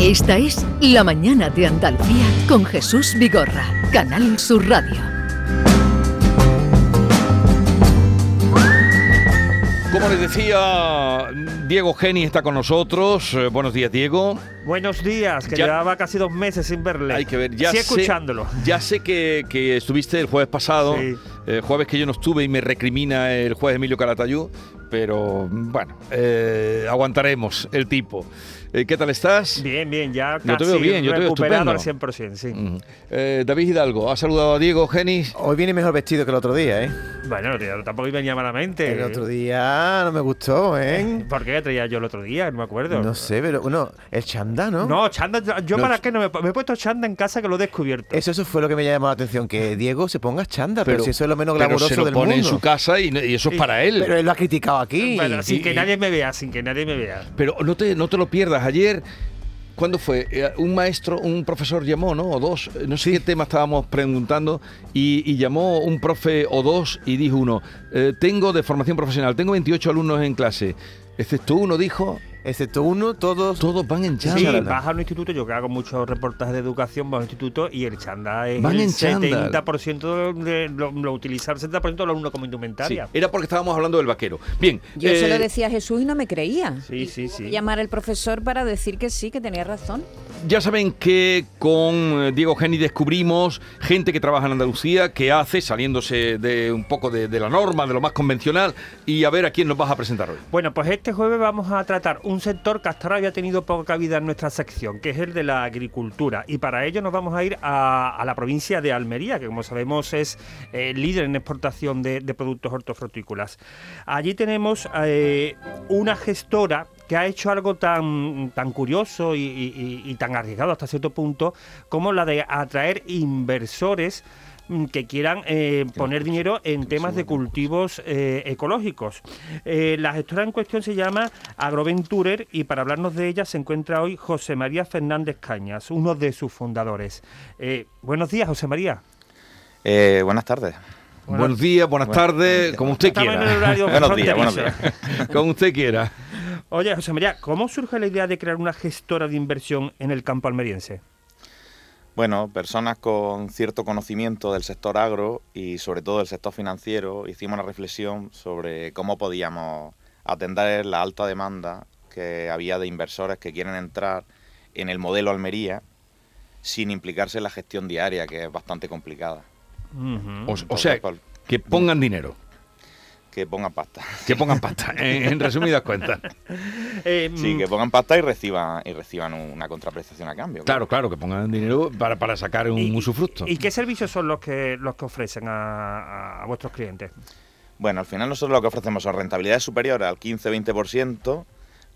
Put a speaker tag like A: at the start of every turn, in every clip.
A: Esta es La Mañana de Andalucía con Jesús Vigorra, Canal Sur Radio.
B: Como les decía, Diego Geni está con nosotros. Eh, buenos días, Diego.
C: Buenos días, que
B: Ya-
C: llevaba casi dos meses sin verle.
B: Hay que ver, ya
C: Sí,
B: sé,
C: escuchándolo.
B: Ya sé que, que estuviste el jueves pasado,
C: Sí.
B: eh, jueves que yo no estuve y me recrimina el juez Emilio Calatayud, pero bueno, eh, aguantaremos el tipo. Eh, ¿Qué tal estás?
C: Bien, bien, ya
B: Yo te
C: casi
B: veo bien, yo te veo
C: recuperado al
B: estupendo.
C: 100%, sí.
B: Eh, David Hidalgo, ¿ha saludado a Diego Geni?
D: Hoy viene mejor vestido que el otro día, ¿eh?
C: Bueno, tío, tampoco venía malamente.
D: El otro día no me gustó, ¿eh?
C: ¿Por qué traía yo el otro día? No me acuerdo.
D: No sé, pero bueno, el chanda, ¿no?
C: No, chanda, yo-
B: No,
C: para qué no me, me he puesto chanda en casa que lo he descubierto.
D: Eso, eso fue lo que me llamó la atención, que Diego se ponga chanda, pero, si eso es lo menos
B: pero
D: glamoroso
B: se lo
D: del
B: pone
D: mundo.
B: en su casa y, eso es
C: Y-
B: para él.
D: Pero él lo ha criticado aquí.
C: Bueno, sin
B: y-
C: que
B: y-
C: nadie me vea, sin que nadie me vea.
B: Pero no te, no te lo pierdas. Ayer, ¿cuándo fue? Eh, Un maestro, un profesor llamó, ¿no? O dos. eh, No sé qué tema estábamos preguntando. Y, y llamó un profe o dos y dijo uno, eh, tengo de formación profesional, tengo 28 alumnos en clase. Excepto uno dijo,
D: Excepto uno, todos...
B: todos van en
C: Sí,
B: chándal.
D: chándal.
C: vas a un instituto, yo que hago muchos reportajes de educación, vas a un instituto y el chanda es
B: Van
C: el
B: en chándal.
C: 70% de lo, lo utiliza el 70% de los alumnos como
B: Sí,
C: indumentaria.
B: era porque estábamos hablando del vaquero. Bien.
E: Yo se lo
B: eh,
E: decía a Jesús y no me creía.
C: Sí, sí, sí.
E: Llamar al profesor para decir que sí, que tenía razón.
B: Ya saben que con eh, Diego Geni descubrimos gente que trabaja en Andalucía, que hace, saliéndose de un poco de, la norma, de lo más convencional, y a ver a quién nos vas a presentar hoy.
C: Bueno, pues este jueves vamos a tratar un sector que hasta ahora había tenido poca vida en nuestra sección, que es el de la agricultura. Y para ello nos vamos a ir a, la provincia de Almería, que como sabemos es eh, líder en exportación de, de productos hortofrutícolas. Allí tenemos eh, una gestora que ha hecho algo tan, tan curioso y, y- y- y tan arriesgado hasta cierto punto como la de atraer inversores mm, que quieran eh, poner dinero en temas de cultivos eh, ecológicos. Eh, la gestora en cuestión se llama Agroventurer y para hablarnos de ella se encuentra hoy José María Fernández Cañas, uno de sus fundadores. Eh, buenos días, José María.
F: Eh, buenas tardes.
C: Bueno,
B: buenos días, buenas tardes, como usted
C: Estamos en el
B: quiera.
C: horario
F: Buenos días, buenos
C: fronterizo.
B: Como usted quiera.
C: Oye, José María, ¿cómo surge la idea de crear una gestora de inversión en el campo almeriense?
F: Bueno, personas con cierto conocimiento del sector agro y sobre todo del sector financiero hicimos una reflexión sobre cómo podíamos atender la alta demanda que había de inversores que quieren entrar en el modelo Almería sin implicarse en la gestión diaria, que es bastante complicada.
B: O, sea, que pongan dinero,
F: que pongan pasta.
B: que pongan pasta, en, en resumidas cuentas.
C: Eh,
F: Sí,
C: mm,
F: que pongan pasta y reciban y reciban una contraprestación a cambio.
B: Claro, claro, que pongan dinero para, para sacar un
C: ¿Y-
B: usufructo.
C: ¿Y qué servicios son los que los que ofrecen a vuestros clientes?
F: Bueno, al final nosotros lo que ofrecemos son rentabilidades superiores al 15-20%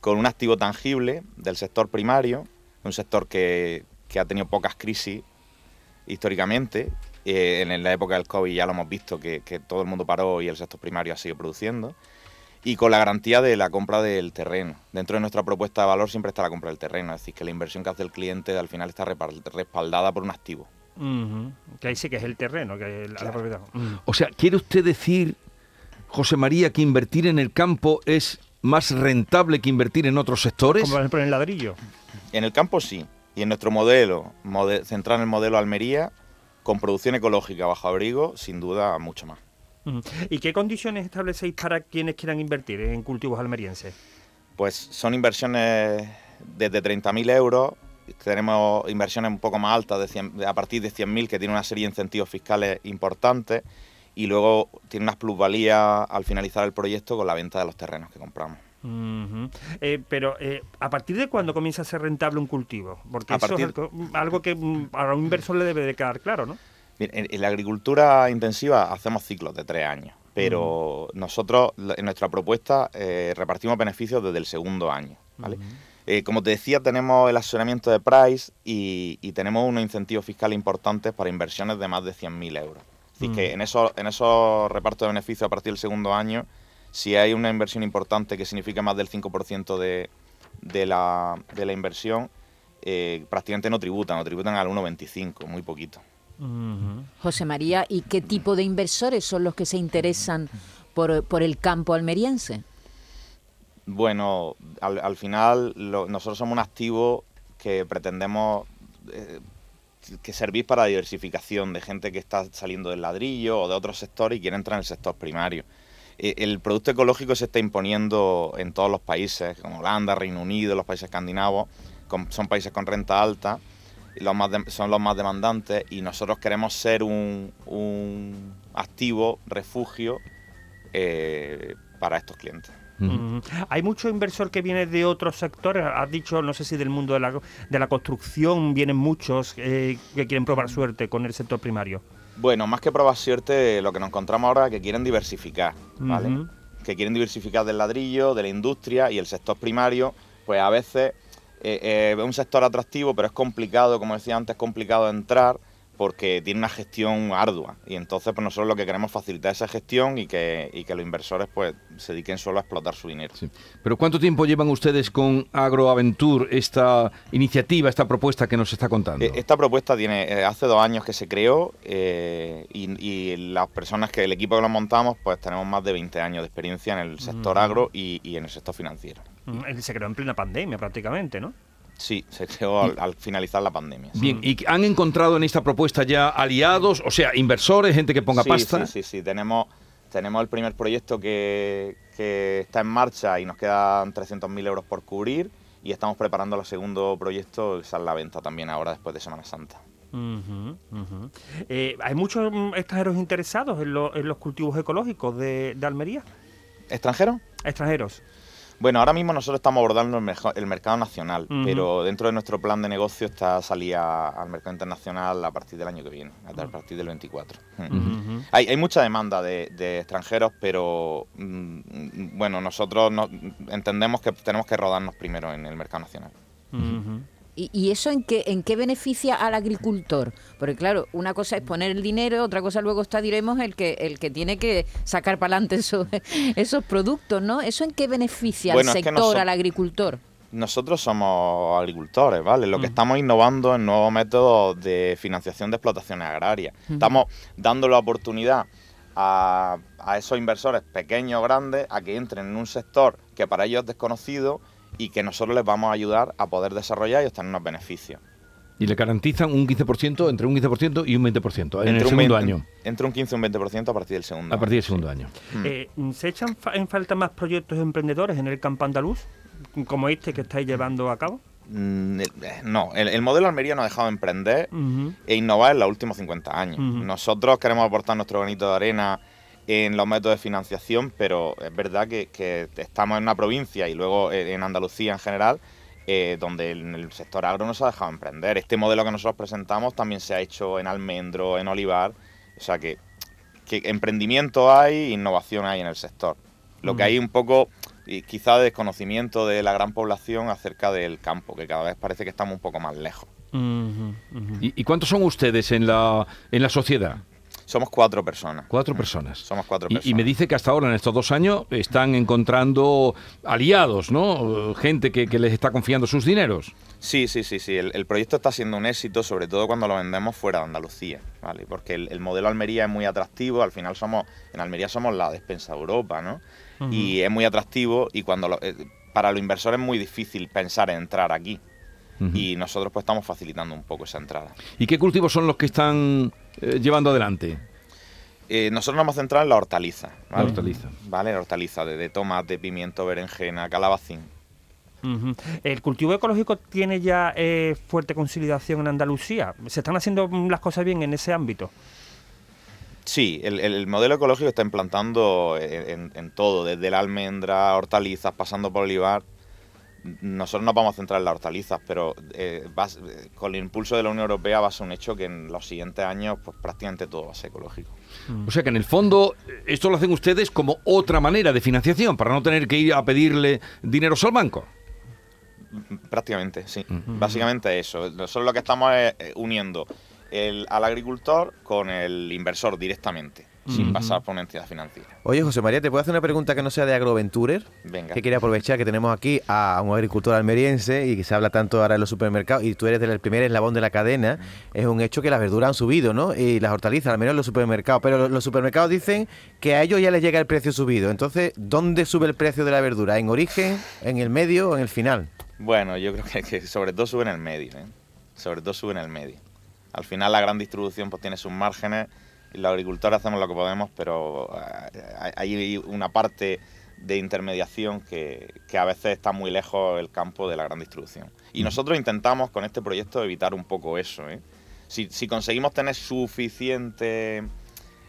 F: con un activo tangible del sector primario, un sector que, que ha tenido pocas crisis históricamente. Eh, en la época del COVID ya lo hemos visto que, que todo el mundo paró y el sector primario ha seguido produciendo. Y con la garantía de la compra del terreno. Dentro de nuestra propuesta de valor siempre está la compra del terreno, es decir, que la inversión que hace el cliente al final está respaldada por un activo.
C: Que ahí sí que es el terreno, que es la, la propiedad.
B: O sea, ¿quiere usted decir, José María, que invertir en el campo es más rentable que invertir en otros sectores?
C: Como por ejemplo en el ladrillo.
F: En el campo sí, y en nuestro modelo, mode- centrado en el modelo Almería, con producción ecológica bajo abrigo, sin duda mucho más.
C: ¿Y qué condiciones establecéis para quienes quieran invertir en cultivos almerienses?
F: Pues son inversiones desde 30.000 euros, tenemos inversiones un poco más altas, de 100 de- a partir de 100.000, que tiene una serie de incentivos fiscales importantes, y luego tiene unas plusvalías al finalizar el proyecto con la venta de los terrenos que compramos.
C: Eh, pero, eh, ¿a partir de cuándo comienza a ser rentable un cultivo? Porque
F: A
C: eso
F: partir-
C: es algo, algo que mm, a un inversor le debe de quedar claro, ¿no?
F: Bien, En, en la agricultura intensiva hacemos ciclos de tres años, pero nosotros en nuestra propuesta eh, repartimos beneficios desde el segundo año. ¿vale? Eh, como te decía, tenemos el asesoramiento de Price y, y tenemos unos incentivos fiscales importantes para inversiones de más de 100.000 euros. Decir, que en esos, en esos repartos de beneficios a partir del segundo año, si hay una inversión importante que significa más del 5% de, de, la, de la inversión, eh, prácticamente no tributan, o tributan al 1,25, muy poquito.
E: José María, ¿y qué tipo de inversores son los que se interesan por, por el campo almeriense?
F: Bueno, al, al final lo- nosotros somos un activo que pretendemos eh, que servir para la diversificación de gente que está saliendo del ladrillo o de otros sectores y quiere entrar en el sector primario. Eh, el producto ecológico se está imponiendo en todos los países, como Holanda, Reino Unido, los países escandinavos, con- son países con renta alta, y los más de- son los más demandantes y nosotros queremos ser un, un activo refugio eh, para estos clientes.
C: Hay mucho inversor que viene de otros sectores. Has dicho, no sé si del mundo de la, de la construcción vienen muchos eh, que quieren probar suerte con el sector primario.
F: Bueno, más que probar suerte, lo que nos encontramos ahora es que quieren diversificar, ¿vale? Que quieren diversificar del ladrillo, de la industria y el sector primario, pues a veces eh, eh, es un sector atractivo, pero es complicado, como decía antes, es complicado entrar porque tiene una gestión ardua. Y entonces, pues nosotros lo que queremos es facilitar esa gestión y que, y que los inversores pues se dediquen solo a explotar su dinero.
B: Sí. Pero ¿cuánto tiempo llevan ustedes con Agroaventur, esta iniciativa, esta propuesta que nos está contando?
F: Eh, Esta propuesta tiene eh, hace dos años que se creó eh, y, y las personas que el equipo que lo montamos pues tenemos más de 20 años de experiencia en el sector agro y, y en el sector financiero.
C: Mm, Se creó en plena pandemia prácticamente, ¿no?
F: Sí, se creó al, al finalizar la pandemia. sí.
B: Bien, ¿y han encontrado en esta propuesta ya aliados, o sea, inversores, gente que ponga
F: sí,
B: pasta?
F: Sí, sí, sí. Tenemos, tenemos el primer proyecto que, que está en marcha y nos quedan 300.000 euros por cubrir y estamos preparando el segundo proyecto que sale a la venta también ahora después de Semana Santa.
C: Eh, ¿Hay muchos mm, extranjeros interesados en, lo- en los cultivos ecológicos de, de Almería?
F: ¿Extranjero?
C: Extranjeros.
F: Bueno, ahora mismo nosotros estamos abordando el, el mercado nacional, pero dentro de nuestro plan de negocio está salir a- al mercado internacional a partir del año que viene, a partir del 24. Mm.
C: Ujú.
F: Hay, hay mucha demanda de, de extranjeros, pero mm, mm, bueno, nosotros no- entendemos que tenemos que rodarnos primero en el mercado nacional.
C: Ujú.
E: ¿Y, y eso en qué, en qué beneficia al agricultor? Porque claro, una cosa es poner el dinero, otra cosa luego está, diremos, el que, el que tiene que sacar para adelante esos, esos productos, ¿no? ¿Eso en qué beneficia
F: Bueno,
E: al
F: es que
E: sector, al agricultor?
F: Nosotros somos agricultores, ¿vale? Lo que
C: Mm.
F: estamos innovando en nuevos métodos de financiación de explotaciones agrarias. Estamos dando la oportunidad a, a esos inversores pequeños o grandes a que entren en un sector que para ellos es desconocido y que nosotros les vamos a ayudar a poder desarrollar y obtener unos beneficios.
B: Y le garantizan un 15%, entre un 15% y un 20% en el
F: Entre
B: segundo
F: 20
B: año,
F: Entre un 15 y un 20% a partir del segundo
B: a partir del
F: año,
B: segundo
F: sí.
B: año.
F: Mm.
C: Eh, ¿Se echan fa- en falta más proyectos emprendedores en el campo andaluz, como este que estáis llevando a cabo?
F: Mm, eh, No, el, el modelo Almería nos ha dejado emprender
C: Ujú.
F: e innovar en los últimos 50 años. Nosotros queremos aportar nuestro granito de arena en los métodos de financiación, pero es verdad que, que estamos en una provincia y luego eh, en Andalucía en general, eh, donde en el sector agro nos ha dejado emprender. Este modelo que nosotros presentamos también se ha hecho en almendro, en olivar, o sea que, que emprendimiento hay, innovación hay en el sector. Lo que hay un poco, y quizá desconocimiento de la gran población acerca del campo, que cada vez parece que estamos un poco más lejos.
B: ¿Y, y cuántos son ustedes en la, en la sociedad?
F: Somos cuatro personas.
B: Cuatro personas.
F: Somos cuatro personas.
B: Y, me dice que hasta ahora, en estos dos años, están encontrando aliados, ¿no? Gente que, que les está confiando sus dineros.
F: Sí, sí, sí, sí. El, el proyecto está siendo un éxito, sobre todo cuando lo vendemos fuera de Andalucía, ¿vale? Porque el, el modelo Almería es muy atractivo. Al final somos, en Almería somos la despensa de Europa, ¿no? Y es muy atractivo y cuando lo- eh, para los inversores es muy difícil pensar en entrar aquí. Y nosotros pues estamos facilitando un poco esa entrada.
B: ¿Y qué cultivos son los que están eh, llevando adelante?
F: Eh, nosotros nos vamos a centrar en la hortaliza,
B: La
F: ¿vale?
B: hortaliza.
F: ¿Vale? La hortaliza de, de tomate, pimiento, berenjena, calabacín.
C: ¿El cultivo ecológico tiene ya eh, fuerte consolidación en Andalucía? ¿Se están haciendo las cosas bien en ese ámbito?
F: Sí, el, el- el modelo ecológico está implantando en, en- en todo, desde la almendra, hortalizas, pasando por olivar. Nosotros nos vamos a centrar en las hortalizas, pero eh, va con el impulso de la Unión Europea va a ser un hecho que en los siguientes años pues prácticamente todo va a ser ecológico.
B: O sea que en el fondo eh, esto lo hacen ustedes como otra manera de financiación, para no tener que ir a pedirle dineros al banco.
F: Prácticamente, sí. Básicamente eso. Nosotros lo que estamos es eh, uniendo el, al agricultor con el inversor directamente, sin
C: Ujú.
F: pasar por una entidad financiera.
D: Oye, José María, ¿te puedo hacer una pregunta que no sea de Agroventurer?
F: Venga.
D: Que quería aprovechar que tenemos aquí a un agricultor almeriense y que se habla tanto ahora en los supermercados y tú eres del primer eslabón de la cadena. Es un hecho que las verduras han subido, ¿no? Y las hortalizas, al menos en los supermercados. Pero los, supermercados dicen que a ellos ya les llega el precio subido. Entonces, ¿dónde sube el precio de la verdura? ¿En origen, en el medio o en el final?
F: Bueno, yo creo que, que sobre todo sube en el medio, ¿eh? Sobre todo sube en el medio. Al final la gran distribución pues tiene sus márgenes los agricultores hacemos lo que podemos, pero eh, hay una parte de intermediación que, que, a veces está muy lejos el campo de la gran distribución. Y nosotros intentamos con este proyecto evitar un poco eso. ¿eh? Si, si, conseguimos tener suficiente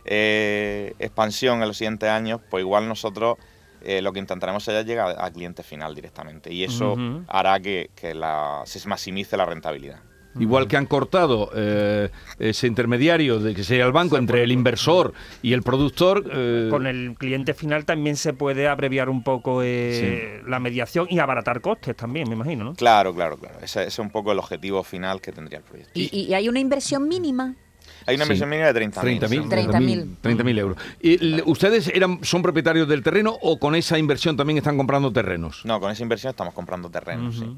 F: eh, expansión en los siguientes años, pues igual nosotros eh, lo que intentaremos es llegar al cliente final directamente. Y eso hará que, que la, se maximice la rentabilidad.
B: Igual que han cortado eh, ese intermediario de que sea el banco entre el inversor y el productor.
C: Eh, Con el cliente final también se puede abreviar un poco eh, la mediación y abaratar costes también, me imagino, ¿no?
F: Claro, claro, claro. Ese, es un poco el objetivo final que tendría el proyecto.
E: ¿Y, y hay una inversión mínima?
F: Hay una inversión mínima de 30.000
B: 30.000 30 euros. ¿Y ¿Ustedes eran, son propietarios del terreno o con esa inversión también están comprando terrenos?
F: No, con esa inversión estamos comprando terrenos, sí.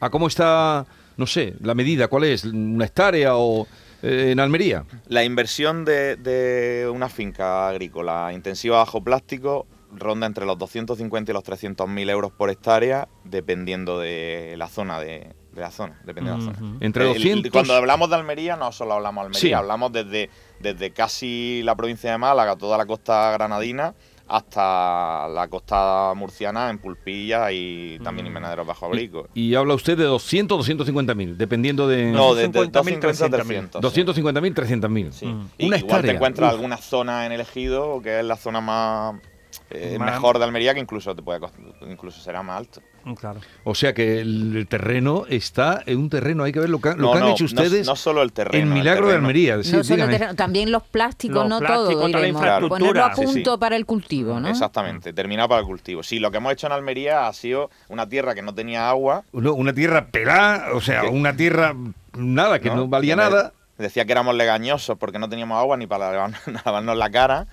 B: ¿A cómo está, no sé, la medida? ¿Cuál es? ¿Una hectárea o eh, en Almería?
F: La inversión de, de, una finca agrícola intensiva bajo plástico ronda entre los 250 y los 300 mil euros por hectárea, dependiendo de la zona de, de la zona, depende de la zona.
B: Entre 200...
F: cuando hablamos de Almería, no solo hablamos de Almería, sí. hablamos desde, desde casi la provincia de Málaga, toda la costa granadina, hasta la costa murciana en Pulpilla y también Invernaderos Bajo Abrigo.
B: Y, y, habla usted de 200 250 mil, dependiendo de...
F: No, de, de 250 300.
B: 250 mil, 300 mil.
F: Sí. Mm. Una igual te encuentras alguna zona en el ejido, que es la zona más eh, mejor de Almería que incluso te puede incluso será más alto.
C: Claro.
B: O sea que el, el, terreno está en un terreno, hay que ver lo que, lo
F: no,
B: que han
F: no,
B: hecho ustedes.
F: No, no, solo el terreno.
B: En Milagro
F: el
B: de Almería. Sí,
E: no solo el terreno, también los plásticos,
C: los
E: no
C: plásticos,
E: todo.
C: Diremos,
E: claro. Ponerlo a punto
F: sí, sí.
E: para el cultivo, ¿no?
F: Exactamente, terminado para el cultivo. Sí, lo que hemos hecho en Almería ha sido una tierra que no tenía agua.
B: No, una tierra pelada, o sea, una tierra nada, que no, valía nada.
F: Decía que éramos legañosos porque no teníamos agua ni para lavarnos la cara.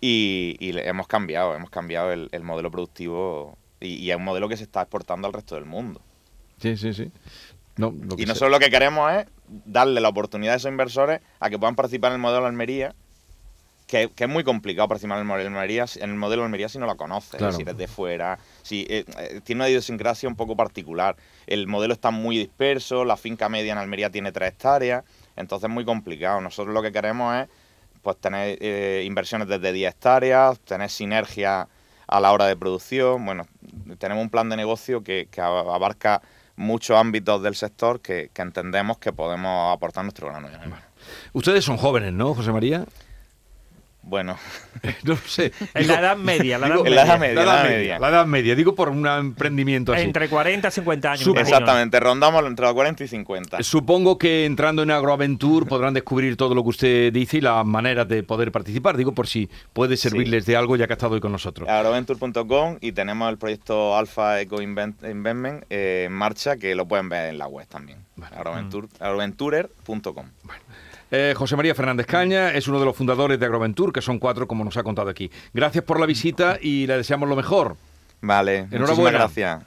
F: Y, y, hemos cambiado, hemos cambiado el, el modelo productivo y, y, es un modelo que se está exportando al resto del mundo.
B: Sí, sí, sí. No,
F: y nosotros lo que queremos es darle la oportunidad a esos inversores a que puedan participar en el modelo Almería, que, que es muy complicado participar en el modelo Almería, en el modelo Almería si no lo conoces, claro. si eres de fuera, si eh, eh, tiene una idiosincrasia un poco particular. El modelo está muy disperso, la finca media en Almería tiene tres hectáreas, entonces es muy complicado. Nosotros lo que queremos es pues tener eh, inversiones desde 10 hectáreas, tener sinergia a la hora de producción. Bueno, tenemos un plan de negocio que, que abarca muchos ámbitos del sector que, que, entendemos que podemos aportar nuestro grano arena.
B: Ustedes son jóvenes, ¿no, José María?
F: Bueno,
B: no sé.
C: En
B: digo,
C: la edad media, la edad,
F: digo,
C: media.
F: La edad media,
B: la edad media, La edad media, digo por un emprendimiento así.
C: Entre 40 y 50 años.
F: Exactamente, rondamos entre los 40 y 50.
B: Supongo que entrando en Agroaventur podrán descubrir todo lo que usted dice y las maneras de poder participar. Digo por si puede servirles sí. de algo ya que ha estado hoy con nosotros.
F: Agroaventur.com y tenemos el proyecto Alpha Eco Investment eh, en marcha que lo pueden ver en la web también. Bueno. Agroaventur, mm. Agroaventurer.com.
B: Bueno. Eh, José María Fernández Caña es uno de los fundadores de Agroventur, que son cuatro, como nos ha contado aquí. Gracias por la visita y le deseamos lo mejor.
F: Vale,
B: enhorabuena.
F: gracias.